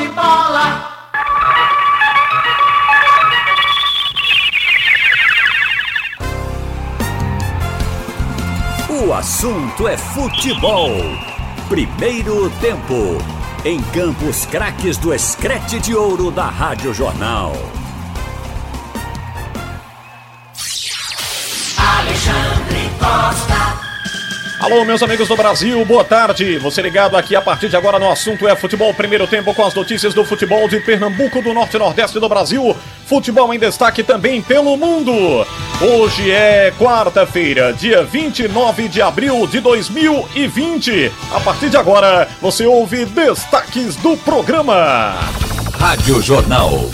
de bola. O assunto é futebol. Primeiro tempo. Em Campos Craques do Escrete de Ouro da Rádio Jornal. Alô, meus amigos do Brasil, boa tarde. Você ligado aqui a partir de agora no assunto é futebol. Primeiro tempo com as notícias do futebol de Pernambuco, do Norte e Nordeste do Brasil. Futebol em destaque também pelo mundo. Hoje é quarta-feira, dia 29 de abril de 2020. A partir de agora, você ouve destaques do programa. Rádio Jornal.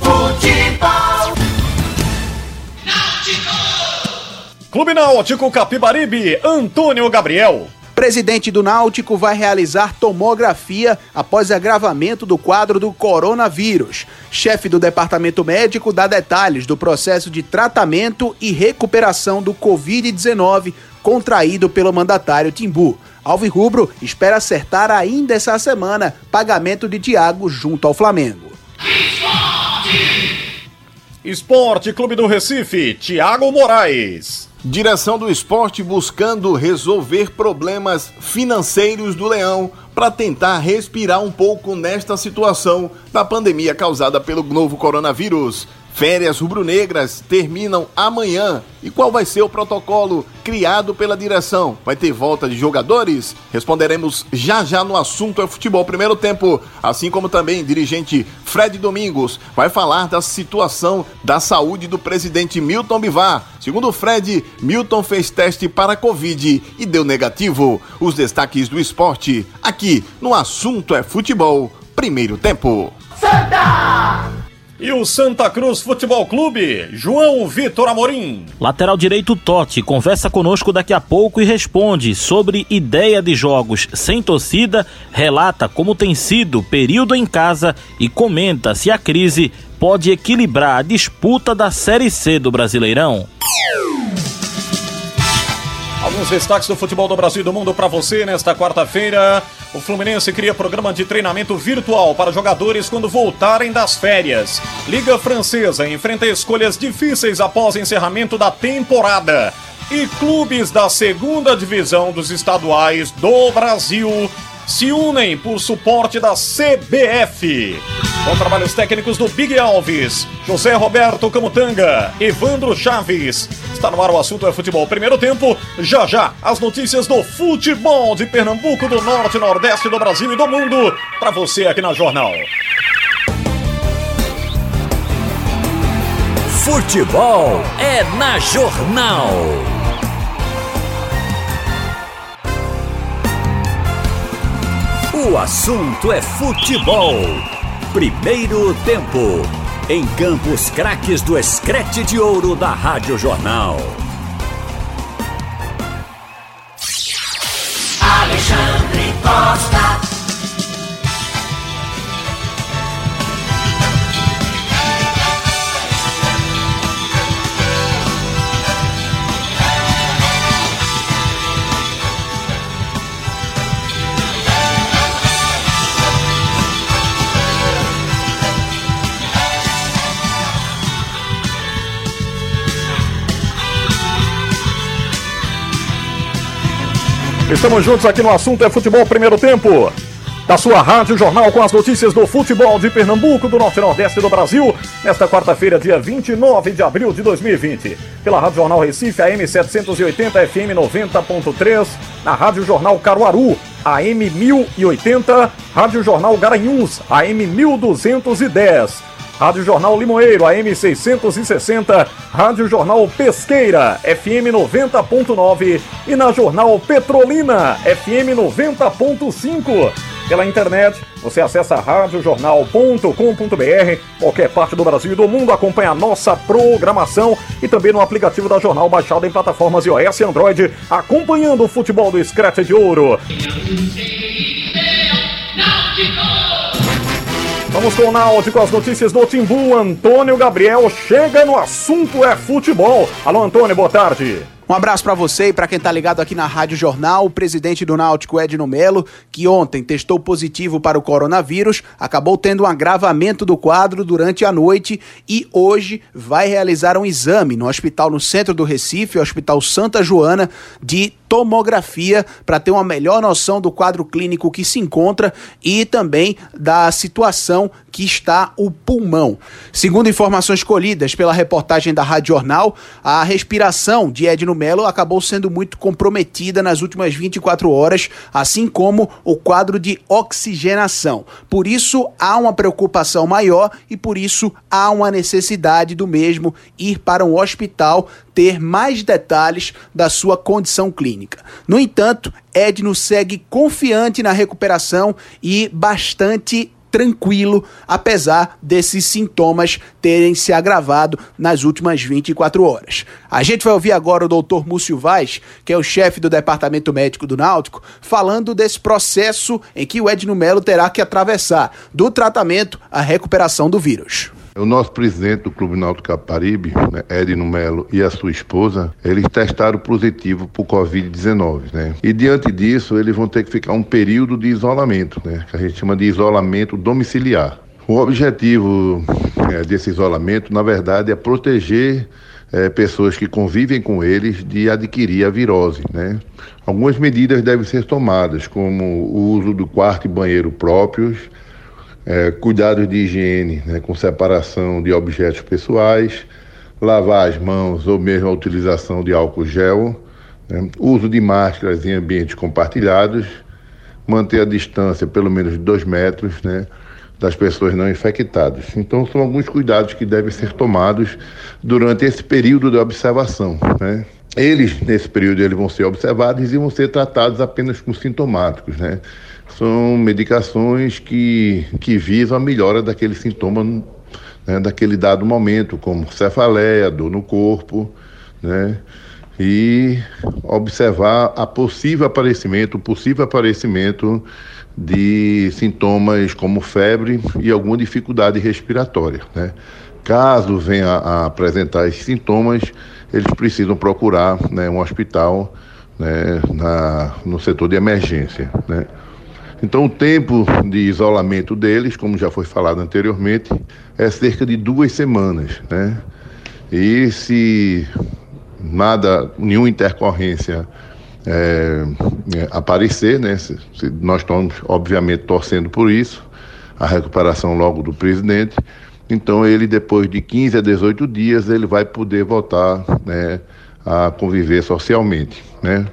Futebol. Clube Náutico Capibaribe, Antônio Gabriel. Presidente do Náutico vai realizar tomografia após agravamento do quadro do coronavírus. Chefe do departamento médico dá detalhes do processo de tratamento e recuperação do Covid-19 contraído pelo mandatário Timbu. Alvirrubro espera acertar ainda essa semana pagamento de Thiago junto ao Flamengo. Esporte Clube do Recife, Thiago Moraes. Direção do esporte buscando resolver problemas financeiros do Leão para tentar respirar um pouco nesta situação da pandemia causada pelo novo coronavírus. Férias rubro-negras terminam amanhã. E qual vai ser o protocolo criado pela direção? Vai ter volta de jogadores? Responderemos já já no assunto é futebol primeiro tempo, assim como também dirigente Fred Domingos vai falar da situação da saúde do presidente Milton Bivar. Segundo Fred, Milton fez teste para Covid e deu negativo. Os destaques do esporte aqui no assunto é futebol primeiro tempo. E o Santa Cruz Futebol Clube, João Vitor Amorim. Lateral direito Totti conversa conosco daqui a pouco e responde sobre ideia de jogos sem torcida, relata como tem sido o período em casa e comenta se a crise pode equilibrar a disputa da Série C do Brasileirão. Alguns destaques do futebol do Brasil e do mundo para você nesta quarta-feira. O Fluminense cria programa de treinamento virtual para jogadores quando voltarem das férias. Liga Francesa enfrenta escolhas difíceis após encerramento da temporada. E clubes da segunda divisão dos estaduais do Brasil se unem por suporte da CBF. Com trabalhos técnicos do Big Alves, José Roberto Camutanga, Evandro Chaves. Está no ar o assunto é futebol. Primeiro tempo, já já, as notícias do futebol de Pernambuco, do Norte, Nordeste do Brasil e do mundo, para você aqui na Jornal. Futebol é na Jornal. O assunto é futebol. Primeiro tempo. Em Campos Craques do Escrete de Ouro da Rádio Jornal. Alexandre Costa. Estamos juntos aqui no assunto é futebol primeiro tempo. Da sua Rádio Jornal com as notícias do futebol de Pernambuco, do Norte e Nordeste do Brasil, nesta quarta-feira, dia 29 de abril de 2020. Pela Rádio Jornal Recife, AM 780, FM 90.3, na Rádio Jornal Caruaru, AM 1080, Rádio Jornal Garanhuns, AM 1210. Rádio Jornal Limoeiro, AM 660, Rádio Jornal Pesqueira, FM 90.9 e na Jornal Petrolina, FM 90.5. Pela internet, você acessa radiojornal.com.br, qualquer parte do Brasil e do mundo, acompanha a nossa programação e também no aplicativo da Jornal baixado em plataformas iOS e Android, acompanhando o futebol do Scratch de Ouro. Vamos com o Náutico, as notícias do Timbu. Antônio Gabriel chega no assunto é futebol. Alô, Antônio, boa tarde. Um abraço para você e para quem tá ligado aqui na Rádio Jornal, o presidente do Náutico, Edno Melo, que ontem testou positivo para o coronavírus, acabou tendo um agravamento do quadro durante a noite e hoje vai realizar um exame no hospital no centro do Recife, o Hospital Santa Joana, de tomografia para ter uma melhor noção do quadro clínico que se encontra e também da situação que está o pulmão. Segundo informações colhidas pela reportagem da Rádio Jornal, a respiração de Edno Melo acabou sendo muito comprometida nas últimas 24 horas, assim como o quadro de oxigenação. Por isso há uma preocupação maior e por isso há uma necessidade do mesmo ir para um hospital ter mais detalhes da sua condição clínica. No entanto, Edno segue confiante na recuperação e bastante tranquilo, apesar desses sintomas terem se agravado nas últimas 24 horas. A gente vai ouvir agora o doutor Múcio Vaz, que é o chefe do Departamento Médico do Náutico, falando desse processo em que o Edno Melo terá que atravessar do tratamento à recuperação do vírus. O nosso presidente do Clube Náutico Caparibe, né, Edno Melo, e a sua esposa, eles testaram positivo para o Covid-19, né? E diante disso, eles vão ter que ficar um período de isolamento, né? Que a gente chama de isolamento domiciliar. O objetivo é, desse isolamento, na verdade, é proteger é, pessoas que convivem com eles de adquirir a virose, né? Algumas medidas devem ser tomadas, como o uso do quarto e banheiro próprios, é, cuidados de higiene, né, com separação de objetos pessoais, lavar as mãos ou mesmo a utilização de álcool gel, né, uso de máscaras em ambientes compartilhados, manter a distância pelo menos de dois metros né, das pessoas não infectadas. Então, são alguns cuidados que devem ser tomados durante esse período de observação. Né. Eles, nesse período, eles vão ser observados e vão ser tratados apenas com sintomáticos, né? São medicações que, que visam a melhora daquele sintoma né, daquele dado momento, como cefaleia, dor no corpo, né? E observar a possível aparecimento, possível aparecimento de sintomas como febre e alguma dificuldade respiratória, né? Caso venha a apresentar esses sintomas, eles precisam procurar né, um hospital né, na, no setor de emergência, né? Então, o tempo de isolamento deles, como já foi falado anteriormente, é cerca de duas semanas, né? E se nada, nenhuma intercorrência é, é, aparecer, né? Se, se nós estamos, obviamente, torcendo por isso, a recuperação logo do presidente. Então, ele, depois de 15 a 18 dias, ele vai poder voltar né, a conviver socialmente, né?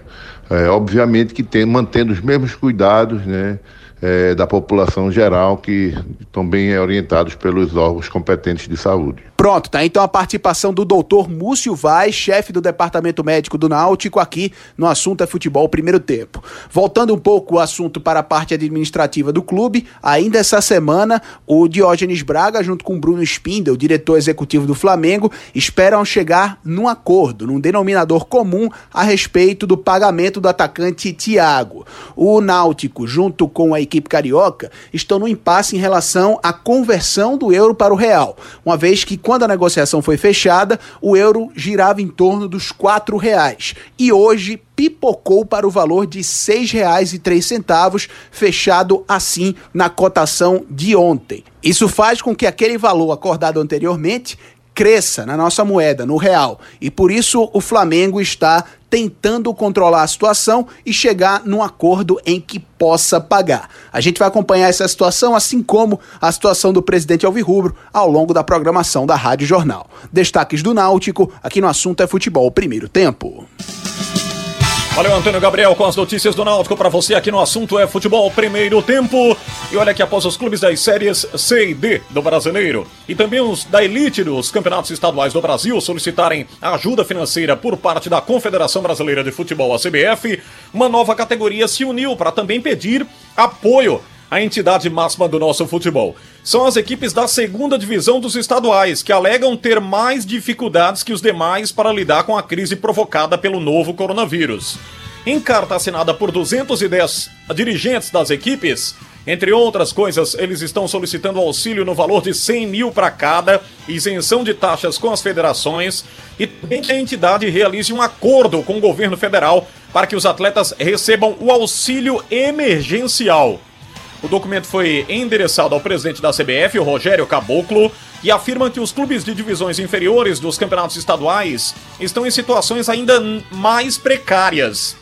É, obviamente que tem, mantendo os mesmos cuidados né, é, da população geral, que estão bem orientados pelos órgãos competentes de saúde. Pronto, tá então a participação do doutor Múcio Vaz, chefe do Departamento Médico do Náutico, aqui no assunto é futebol primeiro tempo. Voltando um pouco o assunto para a parte administrativa do clube, ainda essa semana, o Diógenes Braga, junto com Bruno Spindel, diretor executivo do Flamengo, esperam chegar num acordo, num denominador comum a respeito do pagamento do atacante Thiago. O Náutico, junto com a equipe carioca, estão no impasse em relação à conversão do euro para o real, uma vez que quando a negociação foi fechada, o euro girava em torno dos quatro reais e hoje pipocou para o valor de R$ 6,03, fechado assim na cotação de ontem. Isso faz com que aquele valor acordado anteriormente cresça na nossa moeda, no real. E por isso o Flamengo está tentando controlar a situação e chegar num acordo em que possa pagar. A gente vai acompanhar essa situação, assim como a situação do presidente Alvirrubro, ao longo da programação da Rádio Jornal. Destaques do Náutico, aqui no assunto é futebol primeiro tempo. Valeu, Antônio Gabriel, com as notícias do Náutico para você aqui no assunto é futebol primeiro tempo. E olha que após os clubes das séries C e D do Brasileiro e também os da elite dos campeonatos estaduais do Brasil solicitarem ajuda financeira por parte da Confederação Brasileira de Futebol, a CBF, uma nova categoria se uniu para também pedir apoio a entidade máxima do nosso futebol. São as equipes da segunda divisão dos estaduais, que alegam ter mais dificuldades que os demais para lidar com a crise provocada pelo novo coronavírus. Em carta assinada por 210 dirigentes das equipes, Entre outras coisas, eles estão solicitando auxílio no valor de 100 mil para cada, isenção de taxas com as federações e também que a entidade realize um acordo com o governo federal para que os atletas recebam o auxílio emergencial. O documento foi endereçado ao presidente da CBF, o Rogério Caboclo, e afirma que os clubes de divisões inferiores dos campeonatos estaduais estão em situações ainda mais precárias.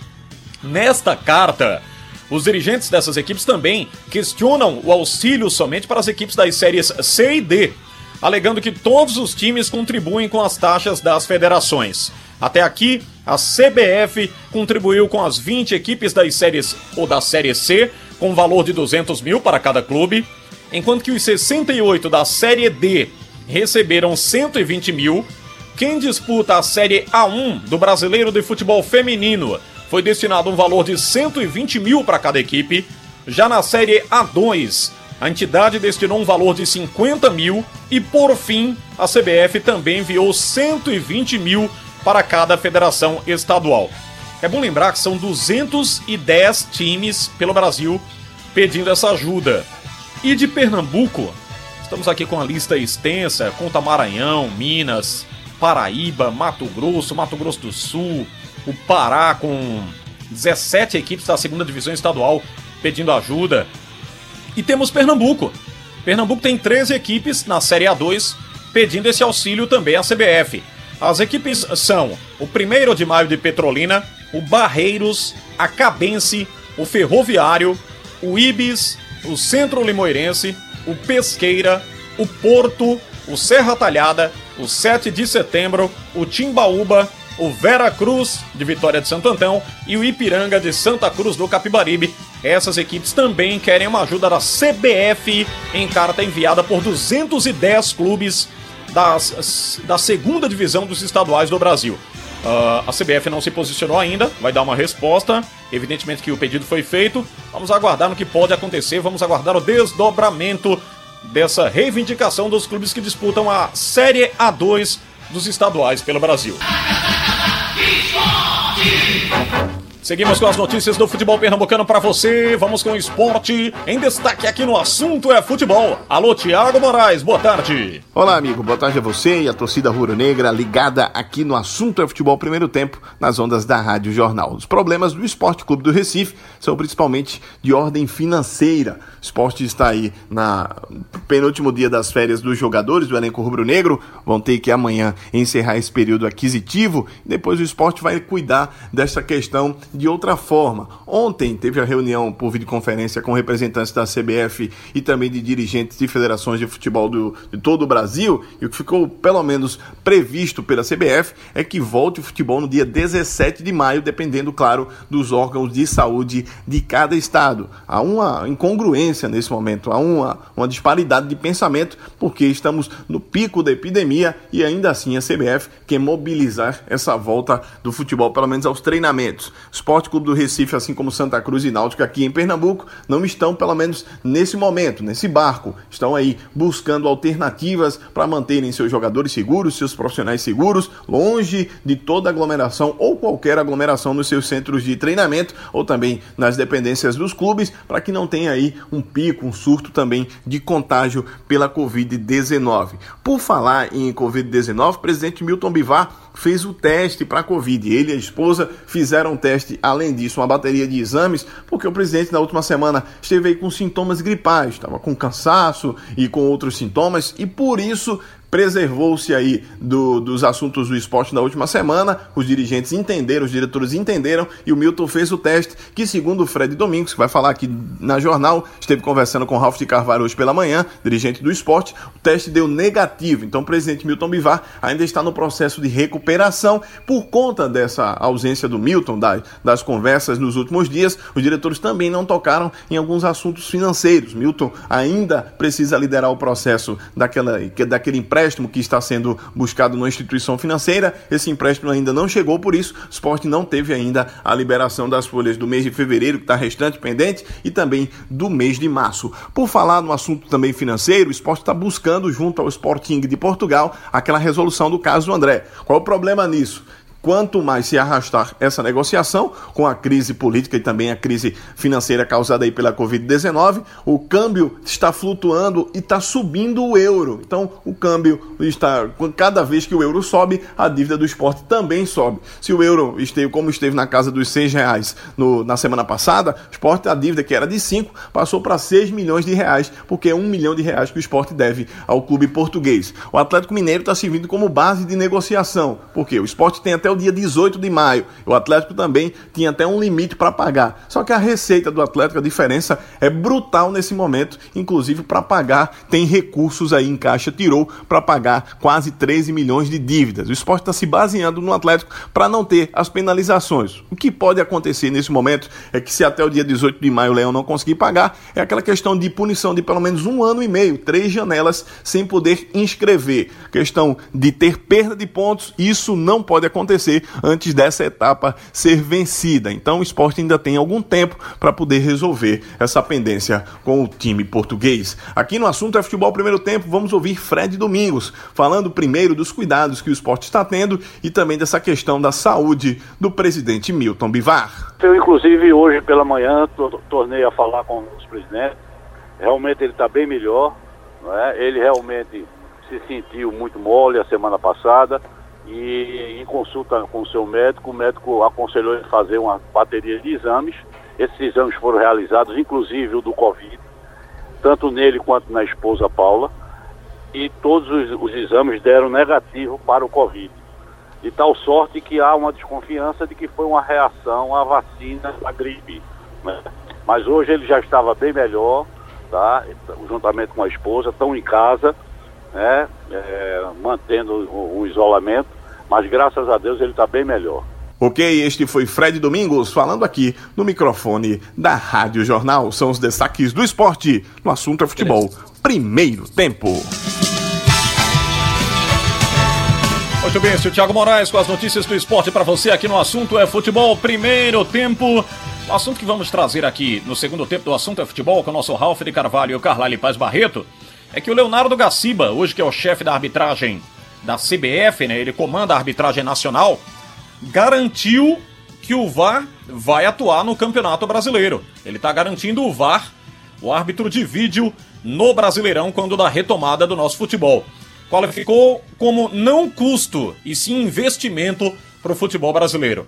Nesta carta, os dirigentes dessas equipes também questionam o auxílio somente para as equipes das séries C e D, alegando que todos os times contribuem com as taxas das federações. Até aqui, a CBF contribuiu com as 20 equipes das séries ou da série C, com valor de 200 mil para cada clube, enquanto que os 68 da série D receberam 120 mil. Quem disputa a série A1 do Brasileiro de Futebol Feminino foi destinado um valor de 120 mil para cada equipe. Já na série A2, a entidade destinou um valor de 50 mil e, por fim, a CBF também enviou 120 mil para cada federação estadual. É bom lembrar que são 210 times pelo Brasil pedindo essa ajuda. E de Pernambuco, estamos aqui com a lista extensa: Conta Maranhão, Minas, Paraíba, Mato Grosso, Mato Grosso do Sul, o Pará com 17 equipes da segunda divisão estadual pedindo ajuda. E temos Pernambuco. Pernambuco tem 13 equipes na Série A2 pedindo esse auxílio também à CBF. As equipes são o 1 de maio de Petrolina, o Barreiros, a Cabense, o Ferroviário, o Ibis, o Centro Limoeirense, o Pesqueira, o Porto, o Serra Talhada, o 7 de Setembro, o Timbaúba, o Vera Cruz de Vitória de Santo Antão e o Ipiranga de Santa Cruz do Capibaribe. Essas equipes também querem uma ajuda da CBF em carta enviada por 210 clubes das, da segunda divisão dos estaduais do Brasil. Uh, a CBF não se posicionou ainda, vai dar uma resposta. Evidentemente que o pedido foi feito. Vamos aguardar no que pode acontecer, vamos aguardar o desdobramento dessa reivindicação dos clubes que disputam a Série A2 dos estaduais pelo Brasil. Seguimos com as notícias do futebol pernambucano para você. Vamos com o esporte em destaque aqui no Assunto é Futebol. Alô, Tiago Moraes, boa tarde. Olá, amigo, boa tarde a você e a torcida rubro-negra ligada aqui no Assunto é Futebol Primeiro Tempo, nas ondas da Rádio Jornal. Os problemas do Esporte Clube do Recife são principalmente de ordem financeira. O esporte está aí na penúltimo dia das férias dos jogadores do elenco rubro-negro. Vão ter que amanhã encerrar esse período aquisitivo. Depois o esporte vai cuidar dessa questão de outra forma. Ontem teve a reunião por videoconferência com representantes da CBF e também de dirigentes de federações de futebol do, de todo o Brasil, e o que ficou pelo menos previsto pela CBF é que volte o futebol no dia 17 de maio, dependendo, claro, dos órgãos de saúde de cada estado. Há uma incongruência nesse momento, há uma, uma disparidade de pensamento, porque estamos no pico da epidemia e ainda assim a CBF quer mobilizar essa volta do futebol, pelo menos aos treinamentos. Esporte Clube do Recife, assim como Santa Cruz e Náutico aqui em Pernambuco, não estão, pelo menos nesse momento, nesse barco. Estão aí buscando alternativas para manterem seus jogadores seguros, seus profissionais seguros, longe de toda aglomeração ou qualquer aglomeração nos seus centros de treinamento ou também nas dependências dos clubes, para que não tenha aí um pico, um surto também de contágio pela Covid-19. Por falar em Covid-19, o presidente Milton Bivar fez o teste para a Covid. Ele e a esposa fizeram um teste, além disso, uma bateria de exames, porque o presidente na última semana esteve aí com sintomas gripais, estava com cansaço e com outros sintomas, e por isso preservou-se aí do, dos assuntos do esporte na última semana. Os dirigentes entenderam, os diretores entenderam e o Milton fez o teste, que segundo o Fred Domingos, que vai falar aqui na jornal, esteve conversando com o Ralf de Carvalho hoje pela manhã, dirigente do esporte, o teste deu negativo. Então o presidente Milton Bivar ainda está no processo de recuperação por conta dessa ausência do Milton, das, das conversas nos últimos dias. Os diretores também não tocaram em alguns assuntos financeiros. Milton ainda precisa liderar o processo daquela, daquele empréstimo empréstimo que está sendo buscado numa instituição financeira. Esse empréstimo ainda não chegou, por isso o esporte não teve ainda a liberação das folhas do mês de fevereiro, que está restante pendente, e também do mês de março. Por falar no assunto também financeiro, o esporte está buscando, junto ao Sporting de Portugal, aquela resolução do caso do André. Qual o problema nisso? Quanto mais se arrastar essa negociação, com a crise política e também a crise financeira causada aí pela Covid-19, o câmbio está flutuando e está subindo o euro. Então, o câmbio está, cada vez que o euro sobe, a dívida do esporte também sobe. Se o euro esteve como esteve na casa dos seis reais no, na semana passada, o esporte, a dívida que era de 5, passou para 6 milhões de reais, porque é um milhão de reais que o esporte deve ao clube português. O Atlético Mineiro está servindo como base de negociação, porque o esporte tem até o dia 18 de maio. O Atlético também tinha até um limite para pagar. Só que a receita do Atlético, a diferença é brutal nesse momento, inclusive para pagar, tem recursos aí em caixa, tirou para pagar quase 13 milhões de dívidas. O esporte está se baseando no Atlético para não ter as penalizações. O que pode acontecer nesse momento é que se até o dia 18 de maio o Leão não conseguir pagar, é aquela questão de punição de pelo menos um ano e meio, três janelas sem poder inscrever. Questão de ter perda de pontos, isso não pode acontecer antes dessa etapa ser vencida. Então o esporte ainda tem algum tempo para poder resolver essa pendência com o time português. Aqui no assunto é futebol primeiro tempo, vamos ouvir Fred Domingos falando primeiro dos cuidados que o esporte está tendo e também dessa questão da saúde do presidente Milton Bivar. Eu, inclusive, hoje pela manhã tornei a falar com os presidentes. Realmente ele está bem melhor. É? Ele realmente se sentiu muito mole a semana passada e em consulta com o seu médico, o médico aconselhou ele fazer uma bateria de exames. Esses exames foram realizados, inclusive o do Covid, tanto nele quanto na esposa Paula, e todos os, os exames deram negativo para o Covid. De tal sorte que há uma desconfiança de que foi uma reação à vacina da gripe. Né? Mas hoje ele já estava bem melhor, tá? juntamente com a esposa, estão em casa, né? É, mantendo o, o isolamento mas graças a Deus ele está bem melhor. Ok, este foi Fred Domingos falando aqui no microfone da Rádio Jornal. São os destaques do esporte no assunto é futebol. Primeiro tempo. Muito bem, esse é o Thiago Moraes com as notícias do esporte para você aqui no assunto é futebol. Primeiro tempo. O assunto que vamos trazer aqui no segundo tempo do assunto é futebol com o nosso Ralf de Carvalho e o Carlyle Paz Barreto é que o Leonardo Gaciba, hoje que é o chefe da arbitragem da CBF, né, ele comanda a arbitragem nacional, garantiu que o VAR vai atuar no Campeonato Brasileiro. Ele está garantindo o VAR, o árbitro de vídeo, no Brasileirão quando da retomada do nosso futebol. Qualificou como não custo e sim investimento para o futebol brasileiro.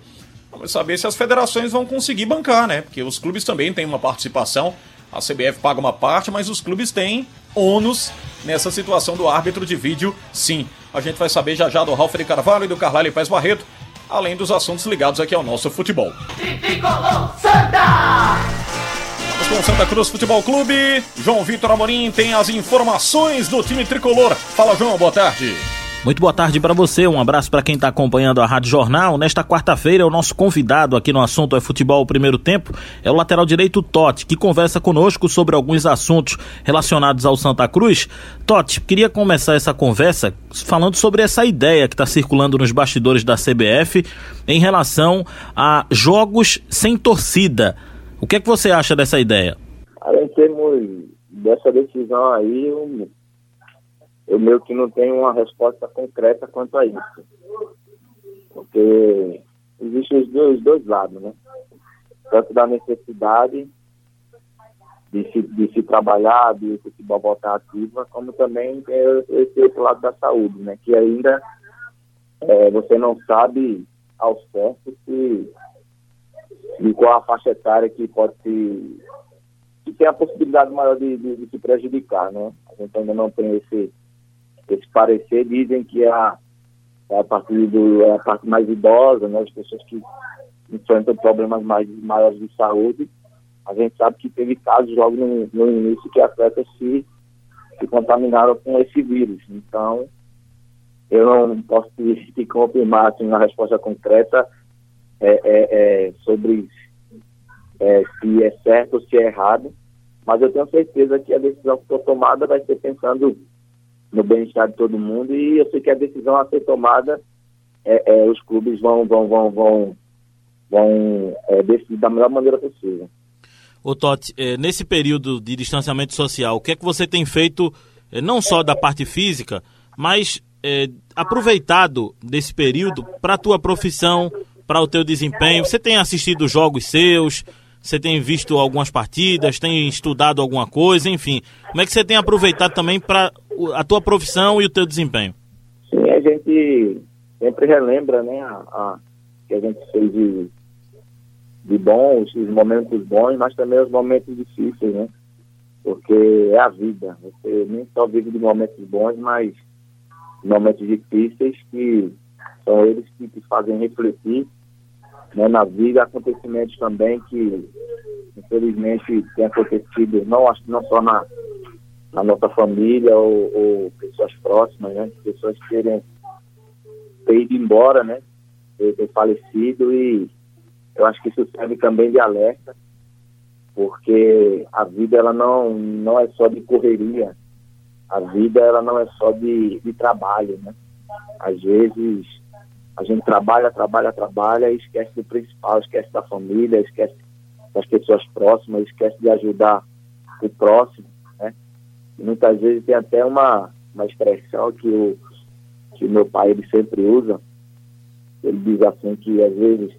Vamos saber se as federações vão conseguir bancar, né? Porque os clubes também têm uma participação. A CBF paga uma parte, mas os clubes têm ônus nessa situação do árbitro de vídeo, sim. A gente vai saber já já do Ralf de Carvalho e do Carlalho Paz Barreto, além dos assuntos ligados aqui ao nosso futebol. Vamos com o Santa Cruz Futebol Clube. João Vitor Amorim tem as informações do time tricolor. Fala, João, boa tarde. Muito boa tarde para você, um abraço para quem está acompanhando a Rádio Jornal. Nesta quarta-feira, o nosso convidado aqui no assunto é futebol primeiro tempo é o lateral direito Totti, que conversa conosco sobre alguns assuntos relacionados ao Santa Cruz. Totti, queria começar essa conversa falando sobre essa ideia que está circulando nos bastidores da CBF em relação a jogos sem torcida. O que é que você acha dessa ideia? Em termos dessa decisão aí, eu meio que não tenho uma resposta concreta quanto a isso. Porque existem os dois, dois lados, né? Tanto da necessidade de se, de se trabalhar, de futebol voltar ativa, como também esse outro lado da saúde, né? Que ainda é, você não sabe ao certo se de qual a faixa etária que pode se que tem a possibilidade maior de, de, de se prejudicar, né? A gente ainda não tem esse esse parecer dizem que a, é a, parte, do, é a parte mais idosa, né, as pessoas que enfrentam problemas mais, maiores de saúde. A gente sabe que teve casos logo no, no início que atletas se, se contaminaram com esse vírus. Então, eu não posso te, te confirmar assim, uma resposta concreta é, é, é, sobre é, se é certo ou se é errado, mas eu tenho certeza que a decisão que foi tomada vai ser pensando no bem-estar de todo mundo e eu sei que a decisão a ser tomada é, é os clubes vão vão vão vão, vão é, decidir da melhor maneira possível. Ô Totti, é, nesse período de distanciamento social, o que é que você tem feito, é, não só da parte física, mas é, aproveitado desse período para a tua profissão, para o teu desempenho? Você tem assistido jogos seus? Você tem visto algumas partidas? Tem estudado alguma coisa? Enfim, como é que você tem aproveitado também para a tua profissão e o teu desempenho? Sim, a gente sempre relembra, né, a, a que a gente fez de, de bons, os momentos bons, mas também os momentos difíceis, né? Porque é a vida. Você nem só vive de momentos bons, mas momentos difíceis que são eles que te fazem refletir né, na vida, acontecimentos também que infelizmente têm acontecido não, não só na, na nossa família ou, ou pessoas próximas, né, pessoas que terem ter ido embora, né, ter, falecido e eu acho que isso serve também de alerta, porque a vida ela não, não é só de correria, a vida ela não é só de, de trabalho, né? Às vezes a gente trabalha, trabalha, trabalha e esquece do principal, esquece da família, esquece das pessoas próximas, esquece de ajudar o próximo? E muitas vezes tem até uma, uma expressão que o, que meu pai ele sempre usa, ele diz assim que às vezes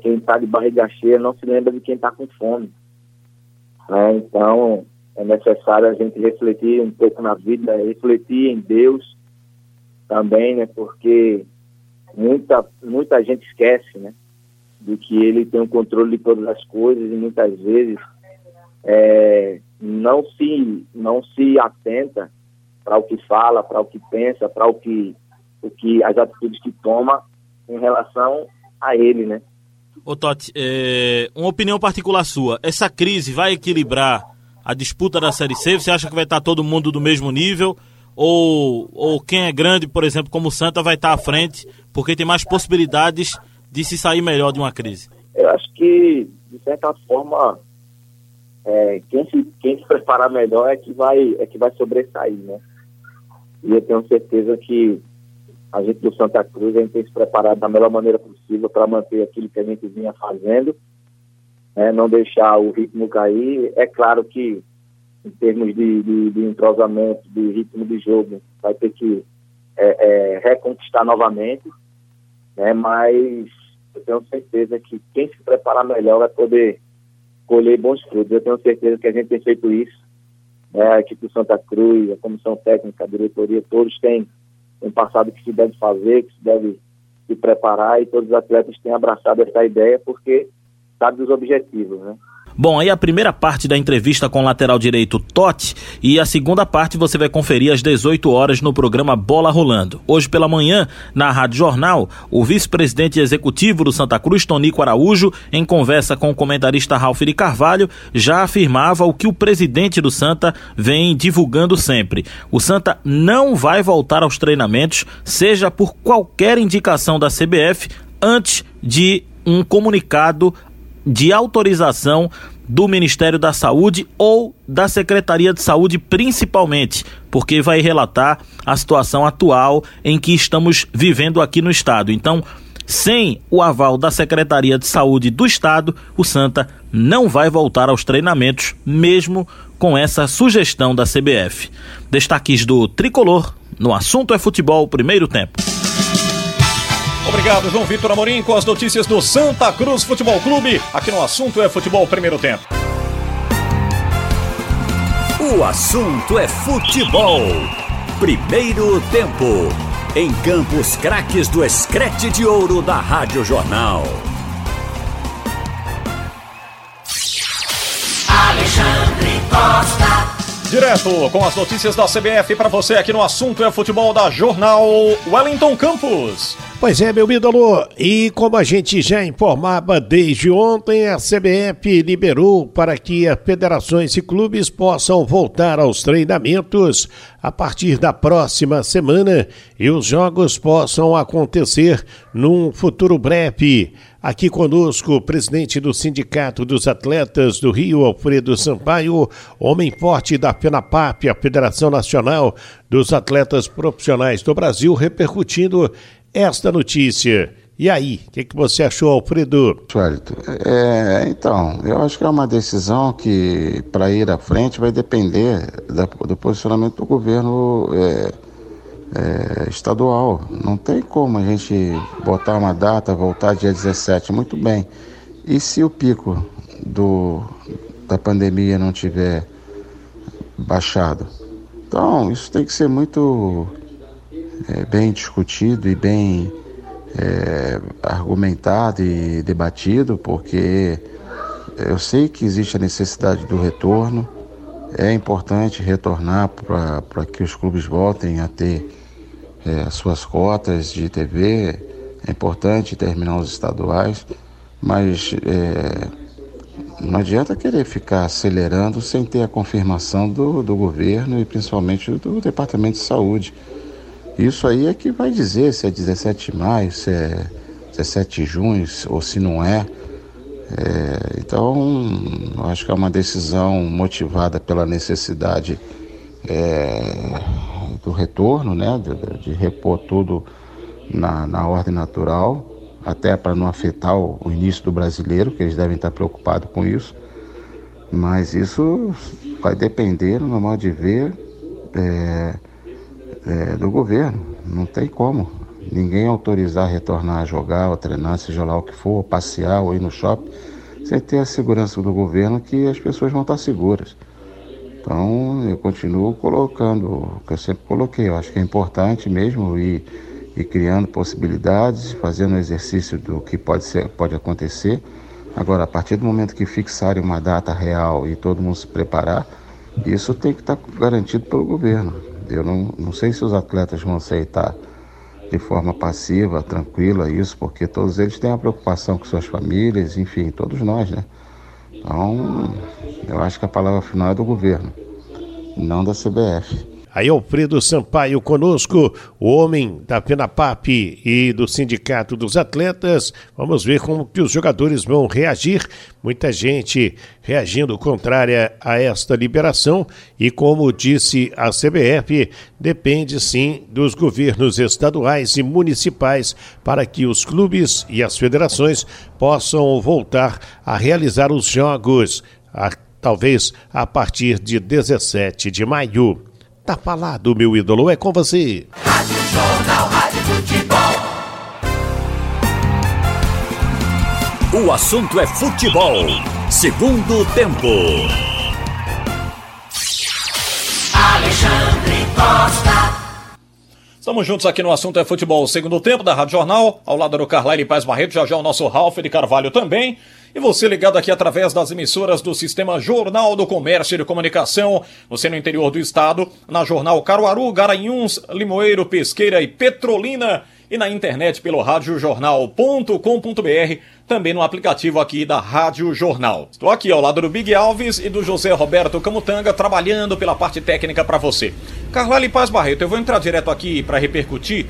quem está de barriga cheia não se lembra de quem está com fome. Né? Então, é necessário a gente refletir um pouco na vida, refletir em Deus também, né? Porque muita, muita gente esquece, né? De que ele tem o controle de todas as coisas e muitas vezes é, não se não se atenta para o que fala, para o que pensa, para o que o que as atitudes que toma em relação a ele, né? Ô Totti, é, uma opinião particular sua, essa crise vai equilibrar a disputa da Série C? Você acha que vai estar todo mundo do mesmo nível? Ou, ou quem é grande, por exemplo, como o Santa, vai estar à frente porque tem mais possibilidades de se sair melhor de uma crise? Eu acho que, de certa forma, é, quem, se, quem se preparar melhor é que vai, é que vai sobressair, né? E eu tenho certeza que a gente do Santa Cruz a gente tem se preparado da melhor maneira possível para manter aquilo que a gente vinha fazendo né, não deixar o ritmo cair. É claro que, em termos de, de, de entrosamento, de ritmo de jogo, vai ter que é, é, reconquistar novamente, né, mas eu tenho certeza que quem se preparar melhor vai poder colher bons frutos. Eu tenho certeza que a gente tem feito isso. Né, a equipe do Santa Cruz, a comissão técnica, a diretoria, todos têm, têm passado que se deve fazer, que se deve se preparar e todos os atletas têm abraçado essa ideia porque sabe dos objetivos, né? Bom, aí a primeira parte da entrevista com o lateral direito Totti e a segunda parte você vai conferir às 18 horas no programa Bola Rolando. Hoje pela manhã, na Rádio Jornal, o vice-presidente executivo do Santa Cruz, Tonico Araújo, em conversa com o comentarista Ralf de Carvalho, já afirmava o que o presidente do Santa vem divulgando sempre. O Santa não vai voltar aos treinamentos, seja por qualquer indicação da CBF, antes de um comunicado de autorização do Ministério da Saúde ou da Secretaria de Saúde, principalmente, porque vai relatar a situação atual em que estamos vivendo aqui no estado. Então, sem o aval da Secretaria de Saúde do estado, o Santa não vai voltar aos treinamentos, mesmo com essa sugestão da CBF. Destaques do Tricolor no assunto é futebol, primeiro tempo. Obrigado, João Vitor Amorim, com as notícias do Santa Cruz Futebol Clube. Aqui no assunto é futebol primeiro tempo. O assunto é futebol. Primeiro tempo. Em Campos Craques do Escrete de Ouro da Rádio Jornal. Alexandre Costa. Direto com as notícias da CBF para você aqui no assunto é futebol da Jornal Wellington Campos. Pois é, meu ídolo, e como a gente já informava desde ontem, a CBF liberou para que as federações e clubes possam voltar aos treinamentos a partir da próxima semana e os jogos possam acontecer num futuro breve. Aqui conosco o presidente do Sindicato dos Atletas do Rio, Alfredo Sampaio, homem forte da FENAPAP, a Federação Nacional dos Atletas Profissionais do Brasil, repercutindo esta notícia. E aí, o que, que, você achou, Alfredo? É, então, eu acho que é uma decisão que, para ir à frente, vai depender da, do posicionamento do governo é, é, estadual. Não tem como a gente botar uma data, voltar dia 17, muito bem. E se o pico do, da pandemia não tiver baixado? Então, isso tem que ser muito é, bem discutido e bem é, argumentado e debatido, porque eu sei que existe a necessidade do retorno, é importante retornar para que os clubes voltem a ter é, as suas cotas de TV, é importante terminar os estaduais, mas é, não adianta querer ficar acelerando sem ter a confirmação do, do governo e principalmente do Departamento de Saúde. Isso aí é que vai dizer se é 17 de maio, se é 17 de junho ou se não é. é então, acho que é uma decisão motivada pela necessidade é, do retorno, né, de, de repor tudo na, na ordem natural, até para não afetar o, o início do brasileiro, que eles devem estar preocupados com isso. Mas isso vai depender, no modo de ver, é, é, do governo. Não tem como. Ninguém autorizar retornar a jogar, ou treinar, seja lá o que for, ou passear, ou ir no shopping, sem ter a segurança do governo que as pessoas vão estar seguras. Então eu continuo colocando o que eu sempre coloquei. Eu acho que é importante mesmo ir, ir criando possibilidades, fazendo exercício do que pode, ser, pode acontecer. Agora, a partir do momento que fixarem uma data real e todo mundo se preparar, isso tem que estar garantido pelo governo. Eu não, não sei se os atletas vão aceitar de forma passiva, tranquila isso, porque todos eles têm a preocupação com suas famílias, enfim, todos nós, né? Então, eu acho que a palavra final é do governo, não da CBF. Aí Alfredo Sampaio conosco, o homem da FENAPAP e do Sindicato dos Atletas. Vamos ver como que os jogadores vão reagir. Muita gente reagindo contrária a esta liberação e como disse a CBF, depende sim dos governos estaduais e municipais para que os clubes e as federações possam voltar a realizar os jogos, a, talvez a partir de 17 de maio. Tá falado, meu ídolo, é com você. Rádio Jornal, Rádio Futebol. O assunto é futebol. Segundo tempo. Alexandre Costa. Estamos juntos aqui no assunto é futebol. Segundo tempo da Rádio Jornal, ao lado do Carlyle Paz Barreto, já já o nosso Ralf de Carvalho também. E você ligado aqui através das emissoras do Sistema Jornal do Comércio e de Comunicação, você no interior do estado, na Jornal Caruaru, Garanhuns, Limoeiro, Pesqueira e Petrolina, e na internet pelo radiojornal.com.br, também no aplicativo aqui da Rádio Jornal. Estou aqui ao lado do Big Alves e do José Roberto Camutanga, trabalhando pela parte técnica para você. Carlyle Paz Barreto, eu vou entrar direto aqui para repercutir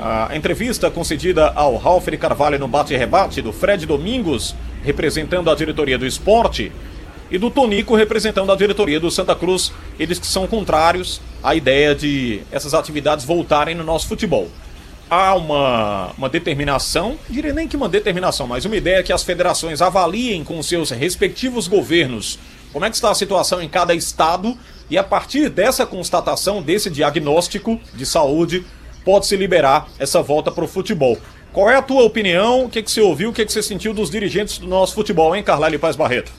a entrevista concedida ao Ralf de Carvalho no bate-rebate do Fred Domingos, representando a diretoria do esporte, e do Tonico representando a diretoria do Santa Cruz, eles que são contrários à ideia de essas atividades voltarem no nosso futebol. Há uma, uma determinação, diria nem que uma determinação, mas uma ideia que as federações avaliem com seus respectivos governos como é que está a situação em cada estado e a partir dessa constatação, desse diagnóstico de saúde, pode-se liberar essa volta para o futebol. Qual é a tua opinião? O que, que você ouviu? O que, que você sentiu dos dirigentes do nosso futebol, hein, Carlyle Paz Barreto?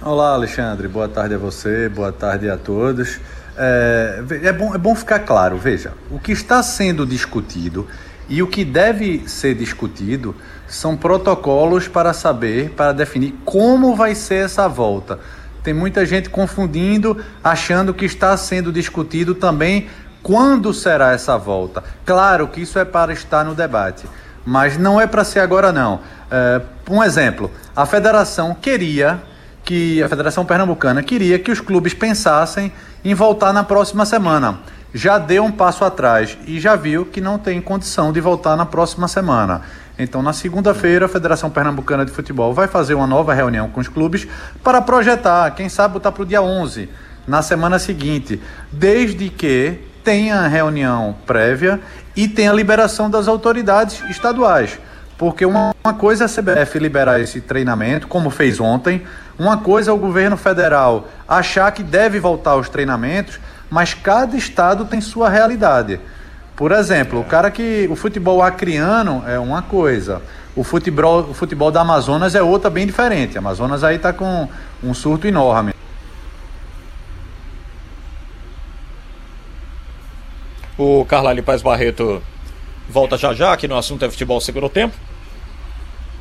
Olá, Alexandre. Boa tarde a você, boa tarde a todos. É, é, bom, é bom ficar claro, veja, o que está sendo discutido e o que deve ser discutido são protocolos para saber, para definir como vai ser essa volta. Tem muita gente confundindo, achando que está sendo discutido também quando será essa volta. Claro que isso é para estar no debate, mas não é para ser agora não. É, um exemplo, a federação queria que a Federação Pernambucana queria que os clubes pensassem em voltar na próxima semana. Já deu um passo atrás e já viu que não tem condição de voltar na próxima semana. Então, na segunda-feira, a Federação Pernambucana de Futebol vai fazer uma nova reunião com os clubes para projetar, quem sabe botar para o dia 11, na semana seguinte, desde que tenha reunião prévia e tenha liberação das autoridades estaduais. Porque uma, uma coisa é a CBF liberar esse treinamento, como fez ontem, uma coisa é o governo federal achar que deve voltar aos treinamentos, mas cada estado tem sua realidade. Por exemplo, o cara que. O futebol acriano é uma coisa. O futebol, o futebol da Amazonas é outra bem diferente. A Amazonas aí está com um surto enorme. O Carlyle Paz Barreto volta já já, aqui no assunto é futebol segundo tempo.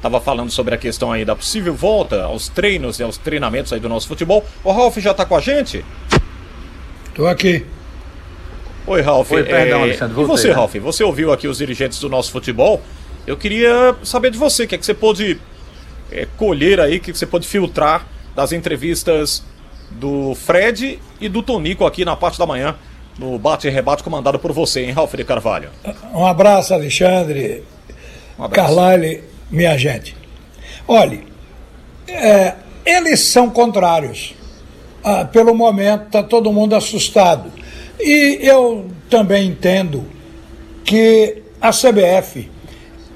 Tava falando sobre a questão aí da possível volta aos treinos e aos treinamentos aí do nosso futebol. O Ralf já tá com a gente? Tô aqui. Oi, Ralf. Oi, perdão, É, Alexandre, E voltei, você, né? Ralf? Você ouviu aqui os dirigentes do nosso futebol? Eu queria saber de você, o que é que você pôde é, colher aí, o que que você pôde filtrar das entrevistas do Fred e do Tonico aqui na parte da manhã, no bate e rebate comandado por você, hein, Ralf de Carvalho? Um abraço, Alexandre, Um abraço. Carlyle, minha gente. Olhe, é, eles são contrários. Ah, pelo momento, está todo mundo assustado. E eu também entendo que a CBF,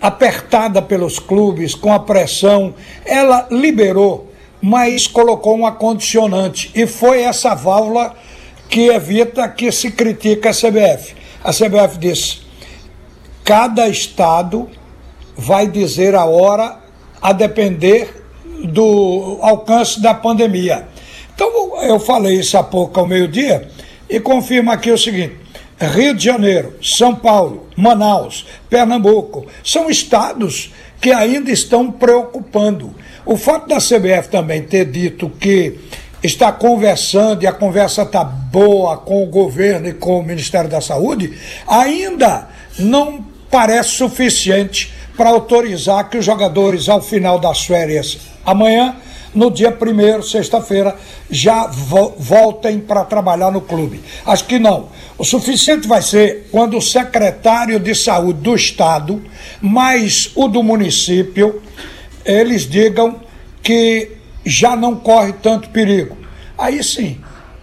apertada pelos clubes, com a pressão, ela liberou, mas colocou uma condicionante. E foi essa válvula que evita que se critique a CBF. A CBF disse: cada estado vai dizer a hora a depender do alcance da pandemia. Então, eu falei isso há pouco ao meio-dia e confirmo aqui o seguinte: Rio de Janeiro, São Paulo, Manaus, Pernambuco são estados que ainda estão preocupando. O fato da CBF também ter dito que está conversando e a conversa está boa com o governo e com o Ministério da Saúde, ainda não parece suficiente para autorizar que os jogadores, ao final das férias amanhã, no dia 1 sexta-feira, já vo voltem para trabalhar no clube. Acho que não. O suficiente vai ser quando o secretário de saúde do estado, mais o do município, eles digam que já não corre tanto perigo. Aí sim,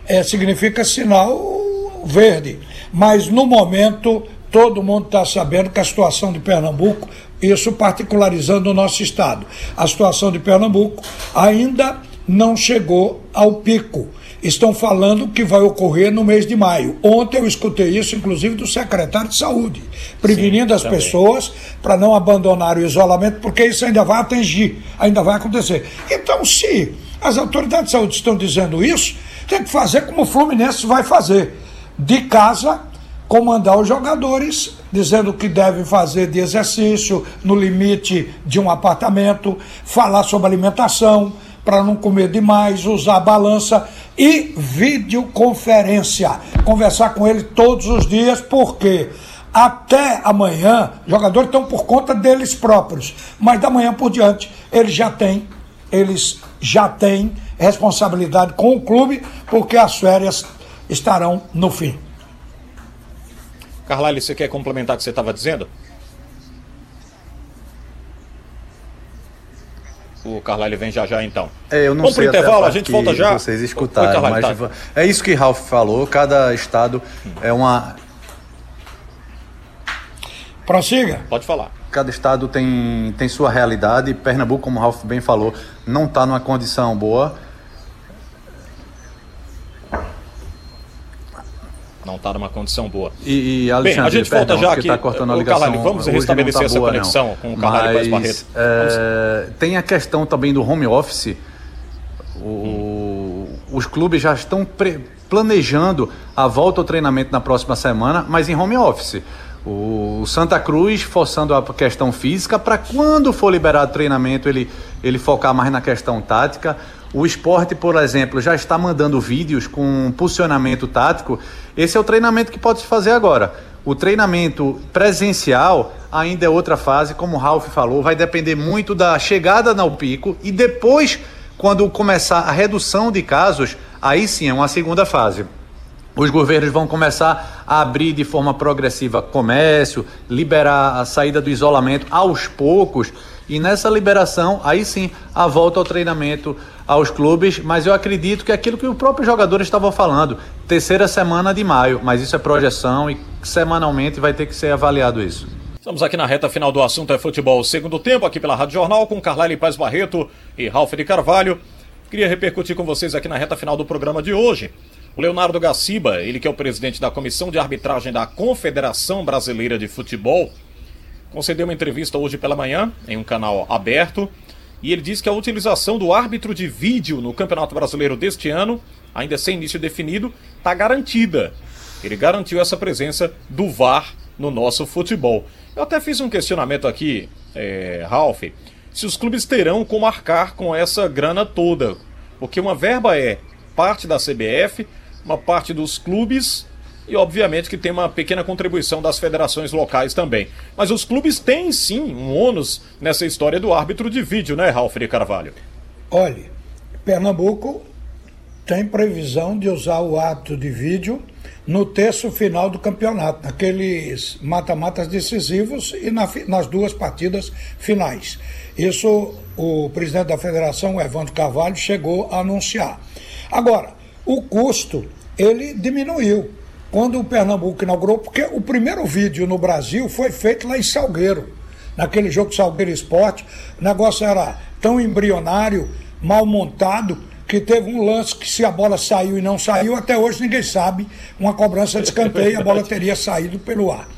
é, significa sinal verde. Mas no momento, todo mundo está sabendo que a situação de Pernambuco, isso particularizando o nosso estado, a situação de Pernambuco ainda não chegou ao pico. Estão falando que vai ocorrer no mês de maio. Ontem eu escutei isso, inclusive, do secretário de saúde, prevenindo as também. pessoas para não abandonar o isolamento, porque isso ainda vai atingir, ainda vai acontecer. Então, se as autoridades de saúde estão dizendo isso, tem que fazer como o Fluminense vai fazer. De casa, comandar os jogadores, dizendo o que devem fazer de exercício, no limite de um apartamento, falar sobre alimentação, para não comer demais, usar balança e videoconferência. Conversar com ele todos os dias, porque até amanhã, jogadores estão por conta deles próprios, mas da manhã por diante, eles já têm, eles já têm responsabilidade com o clube, porque as férias estarão no fim. Carlyle, você quer complementar o que você estava dizendo? O Carlyle vem já já então. É, eu não Vamos sei pro até intervalo, a parte gente volta já. Vocês escutaram, mas tá. é isso que Ralph falou. Cada estado é uma. Prossiga. Pode falar. Cada estado tem, tem sua realidade. Pernambuco, como o Ralph bem falou, não está numa condição boa. Não está numa condição boa. E, e Bem, Alexandre, a gente volta já aqui. tá cortando a ligação. Vamos restabelecer tá essa boa, conexão não. com o Carlalho Paz Mas, é, tem a questão também do home office. O- Os clubes já estão planejando a volta ao treinamento na próxima semana, mas em home office. O Santa Cruz forçando a questão física para quando for liberado o treinamento ele, ele focar mais na questão tática. O esporte, por exemplo, já está mandando vídeos com posicionamento tático. Esse é o treinamento que pode se fazer agora. O treinamento presencial ainda é outra fase, como o Ralf falou, vai depender muito da chegada no pico e depois, quando começar a redução de casos, aí sim é uma segunda fase. Os governos vão começar a abrir de forma progressiva comércio, liberar a saída do isolamento aos poucos. E nessa liberação, aí sim, a volta ao treinamento aos clubes. Mas eu acredito que é aquilo que os próprios jogadores estavam falando, terceira semana de maio. Mas isso é projeção e semanalmente vai ter que ser avaliado isso. Estamos aqui na reta final do assunto é futebol segundo tempo, aqui pela Rádio Jornal, com Carlyle Paz Barreto e Ralf de Carvalho. Queria repercutir com vocês aqui na reta final do programa de hoje O Leonardo Gaciba, ele que é o presidente da Comissão de Arbitragem da Confederação Brasileira de Futebol, concedeu uma entrevista hoje pela manhã em um canal aberto e ele disse que a utilização do árbitro de vídeo no Campeonato Brasileiro deste ano, ainda sem início definido, está garantida. Ele garantiu essa presença do VAR no nosso futebol. Eu até fiz um questionamento aqui, é, Ralph, se os clubes terão como arcar com essa grana toda. Porque uma verba é parte da CBF, uma parte dos clubes e obviamente que tem uma pequena contribuição das federações locais também. Mas os clubes têm sim um ônus nessa história do árbitro de vídeo, né, Ralf de Carvalho? Olhe, Pernambuco tem previsão de usar o árbitro de vídeo no terço final do campeonato, naqueles mata-matas decisivos e na, nas duas partidas finais. Isso o presidente da federação, Evandro Carvalho, chegou a anunciar. Agora, o custo ele diminuiu quando o Pernambuco inaugurou, porque o primeiro vídeo no Brasil foi feito lá em Salgueiro, naquele jogo Salgueiro Esporte. O negócio era tão embrionário, mal montado, que teve um lance que se a bola saiu e não saiu, até hoje ninguém sabe, uma cobrança de escanteio, a bola teria saído pelo ar.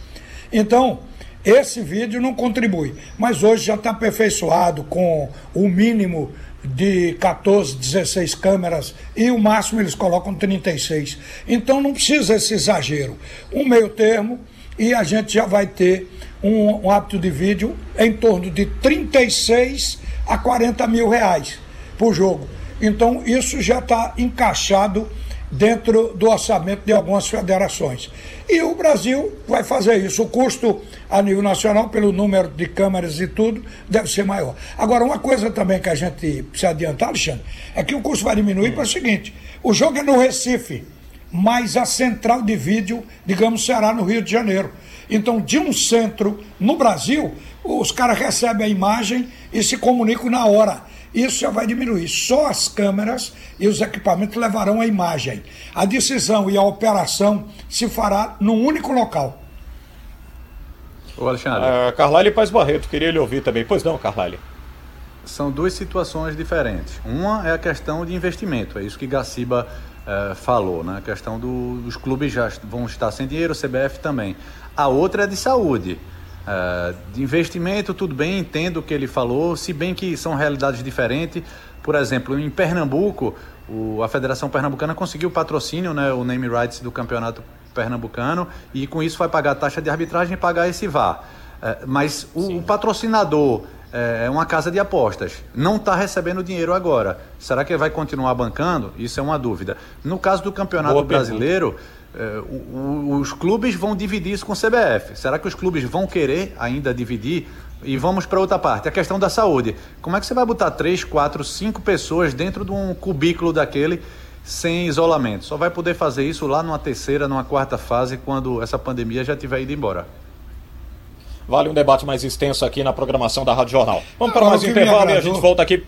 Então, esse vídeo não contribui, mas hoje já está aperfeiçoado com o mínimo de 14, 16 câmeras e o máximo eles colocam 36. Então não precisa esse exagero. Um meio termo e a gente já vai ter um, um hábito de vídeo em torno de 36 a 40 mil reais por jogo. Então isso já está encaixado dentro do orçamento de algumas federações. E o Brasil vai fazer isso. O custo a nível nacional, pelo número de câmeras e tudo, deve ser maior. Agora, uma coisa também que a gente precisa adiantar, Alexandre, é que o custo vai diminuir para o seguinte: o jogo é no Recife, mas a central de vídeo, digamos, será no Rio de Janeiro. Então, de um centro no Brasil, os caras recebem a imagem e se comunicam na hora isso já vai diminuir. Só as câmeras e os equipamentos levarão a imagem. A decisão e a operação se fará num único local. Ô Alexandre. Uh, Carlyle Paz Barreto, queria lhe ouvir também. Pois não, Carlyle. São duas situações diferentes. Uma é a questão de investimento, é isso que Gaciba uh, falou, né? A questão do, dos clubes já vão estar sem dinheiro, o CBF também. A outra é de saúde. Uh, de investimento, tudo bem, entendo o que ele falou, se bem que são realidades diferentes. Por exemplo, em Pernambuco, o, a Federação Pernambucana conseguiu patrocínio, né, o name rights do campeonato pernambucano, e com isso vai pagar a taxa de arbitragem e pagar esse VAR. Uh, mas o, o patrocinador eh, é uma casa de apostas, não está recebendo dinheiro agora. Será que ele vai continuar bancando? Isso é uma dúvida. No caso do Campeonato Boa Brasileiro. Pergunta é, os clubes vão dividir isso com o CBF. Será que os clubes vão querer ainda dividir? E vamos para outra parte, a questão da saúde. Como é que você vai botar três, quatro, cinco pessoas dentro de um cubículo daquele sem isolamento? Só vai poder fazer isso lá numa terceira, numa quarta fase, quando essa pandemia já tiver ido embora. Vale um debate mais extenso aqui na programação da Rádio Jornal. Vamos para mais um intervalo e a gente volta aqui.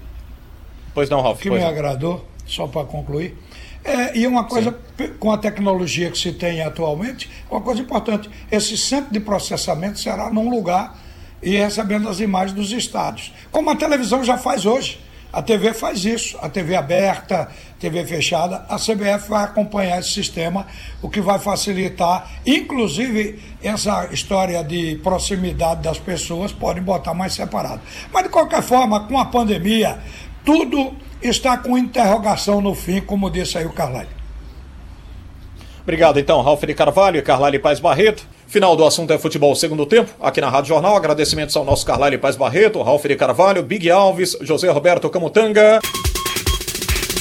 Pois não, Ralf. O que me agradou, só para concluir, é, e uma coisa, Sim. com a tecnologia que se tem atualmente, uma coisa importante: esse centro de processamento será num lugar e recebendo as imagens dos estádios. Como a televisão já faz hoje. A TV faz isso, a TV aberta, TV fechada, a CBF vai acompanhar esse sistema, o que vai facilitar, inclusive essa história de proximidade das pessoas pode botar mais separado. Mas de qualquer forma, com a pandemia, tudo está com interrogação no fim, como disse aí o Carlyle. Obrigado então, Ralf de Carvalho e Carlyle Paz Barreto. Final do assunto é futebol segundo tempo, aqui na Rádio Jornal. Agradecimentos ao nosso Carlyle Paz Barreto, Ralf de Carvalho, Big Alves, José Roberto Camutanga.